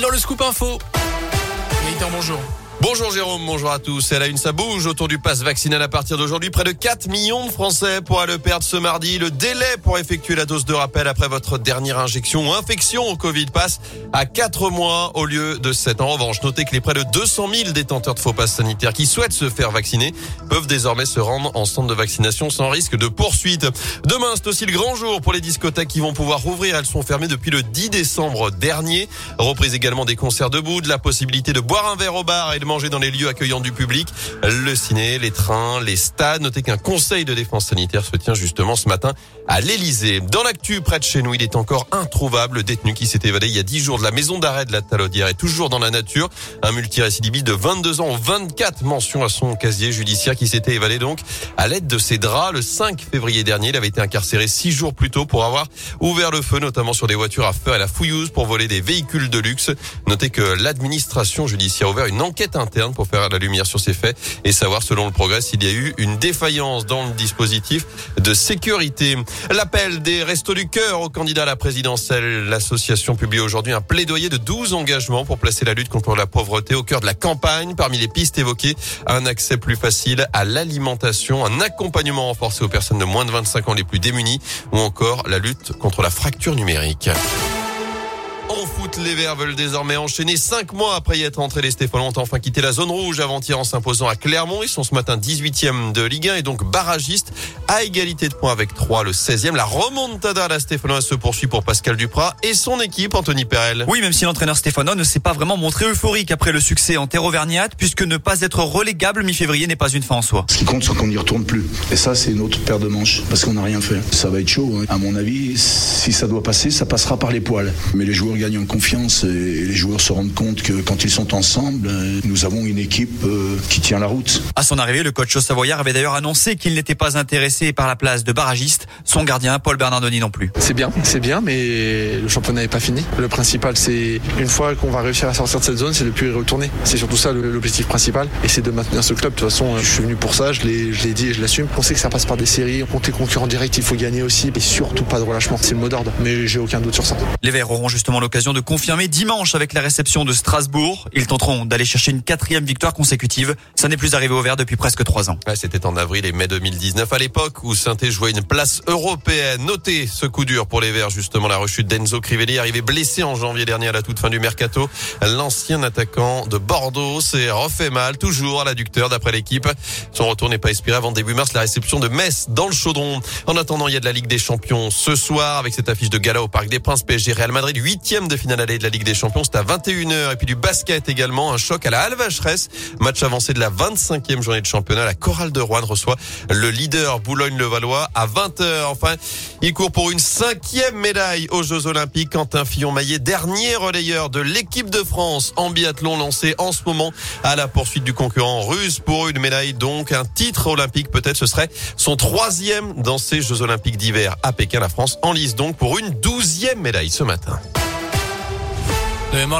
dans le scoop info. Gaëtan, bonjour. Bonjour Jérôme, bonjour à tous. Elle a une, ça bouge autour du pass vaccinal à partir d'aujourd'hui. Près de 4 millions de Français pourraient le perdre ce mardi. Le délai pour effectuer la dose de rappel après votre dernière injection ou infection au Covid passe à 4 mois au lieu de 7. En revanche, notez que les près de 200 000 détenteurs de faux passes sanitaires qui souhaitent se faire vacciner peuvent désormais se rendre en centre de vaccination sans risque de poursuite. Demain, c'est aussi le grand jour pour les discothèques qui vont pouvoir rouvrir. Elles sont fermées depuis le 10 décembre dernier. Reprise également des concerts debout, de la possibilité de boire un verre au bar et de manger dans les lieux accueillants du public, le ciné, les trains, les stades. Notez qu'un conseil de défense sanitaire se tient justement ce matin à l'Elysée. Dans l'actu, près de chez nous, il est encore introuvable. Le détenu qui s'est évadé il y a 10 jours de la maison d'arrêt de la Talaudière est toujours dans la nature. Un multirécidiviste de 22 ans, 24 mentions à son casier judiciaire qui s'était évadé donc à l'aide de ses draps. Le 5 février dernier, il avait été incarcéré six jours plus tôt pour avoir ouvert le feu, notamment sur des voitures à feu à la fouilleuse pour voler des véhicules de luxe. Notez que l'administration judiciaire a ouvert une enquête interne pour faire la lumière sur ces faits et savoir, selon le progrès, s'il y a eu une défaillance dans le dispositif de sécurité. L'appel des Restos du Cœur aux candidats à la présidentielle. L'association publie aujourd'hui un plaidoyer de 12 engagements pour placer la lutte contre la pauvreté au cœur de la campagne. Parmi les pistes évoquées, un accès plus facile à l'alimentation, un accompagnement renforcé aux personnes de moins de 25 ans les plus démunies ou encore la lutte contre la fracture numérique. En foot, les Verts veulent désormais enchaîner cinq mois après y être entrés. Les Stéphanois ont enfin quitté la zone rouge avant-hier en s'imposant à Clermont. Ils sont ce matin 18e de Ligue 1 et donc barragistes à égalité de points avec 3 le 16e. La remontada à la Stéphanois se poursuit pour Pascal Duprat et son équipe, Anthony Perel. Oui, même si l'entraîneur Stéphanois ne s'est pas vraiment montré euphorique après le succès en terre auvergnate, puisque ne pas être relégable mi-février n'est pas une fin en soi. Ce qui compte, c'est qu'on n'y retourne plus. Et ça, c'est une autre paire de manches, parce qu'on n'a rien fait. Ça va être chaud. Hein. À mon avis, si ça doit passer, ça passera par les poils. Mais les joueurs gagnent en confiance et les joueurs se rendent compte que quand ils sont ensemble, nous avons une équipe euh, qui tient la route. À son arrivée, le coach Savoyard avait d'ailleurs annoncé qu'il n'était pas intéressé par la place de barragiste. Son gardien, Paul Bernardoni non plus. C'est bien, c'est bien, mais le championnat n'est pas fini. Le principal, c'est une fois qu'on va réussir à sortir de cette zone, c'est de plus y retourner. C'est surtout ça l'objectif principal, et c'est de maintenir ce club. De toute façon, je suis venu pour ça, je l'ai dit et je l'assume. On sait que ça passe par des séries, contre les concurrents directs, il faut gagner aussi, et surtout pas de relâchement. C'est le mot d'ordre, mais j'ai aucun doute sur ça. Les Verts auront justement l'occasion de confirmer dimanche avec la réception de Strasbourg. Ils tenteront d'aller chercher une quatrième victoire consécutive. Ça n'est plus arrivé au Vert depuis presque trois ans. C'était en avril et mai 2019, à l'époque où saint jouait une place européenne. Notez ce coup dur pour les Verts, justement, la rechute d'Enzo Crivelli, arrivé blessé en janvier dernier à la toute fin du mercato. L'ancien attaquant de Bordeaux s'est refait mal, toujours à l'adducteur d'après l'équipe. Son retour n'est pas expiré avant début mars, la réception de Metz dans le chaudron. En attendant, il y a de la Ligue des Champions ce soir avec cette affiche de gala au Parc des Princes PSG Real Madrid, de finale allée de la Ligue des Champions. C'est à 21h. Et puis du basket également, un choc à la Alvacheresse. Match avancé de la 25e journée de championnat. La Chorale de Rouen reçoit le leader Boulogne-le-Valois à 20h. Enfin, il court pour une cinquième médaille aux Jeux Olympiques. Quentin Fillon-Maillet, dernier relayeur de l'équipe de France en biathlon lancé en ce moment à la poursuite du concurrent russe pour une médaille. Donc un titre olympique peut-être ce serait son troisième dans ces Jeux Olympiques d'hiver à Pékin. La France en lice donc pour une douzième médaille ce matin. De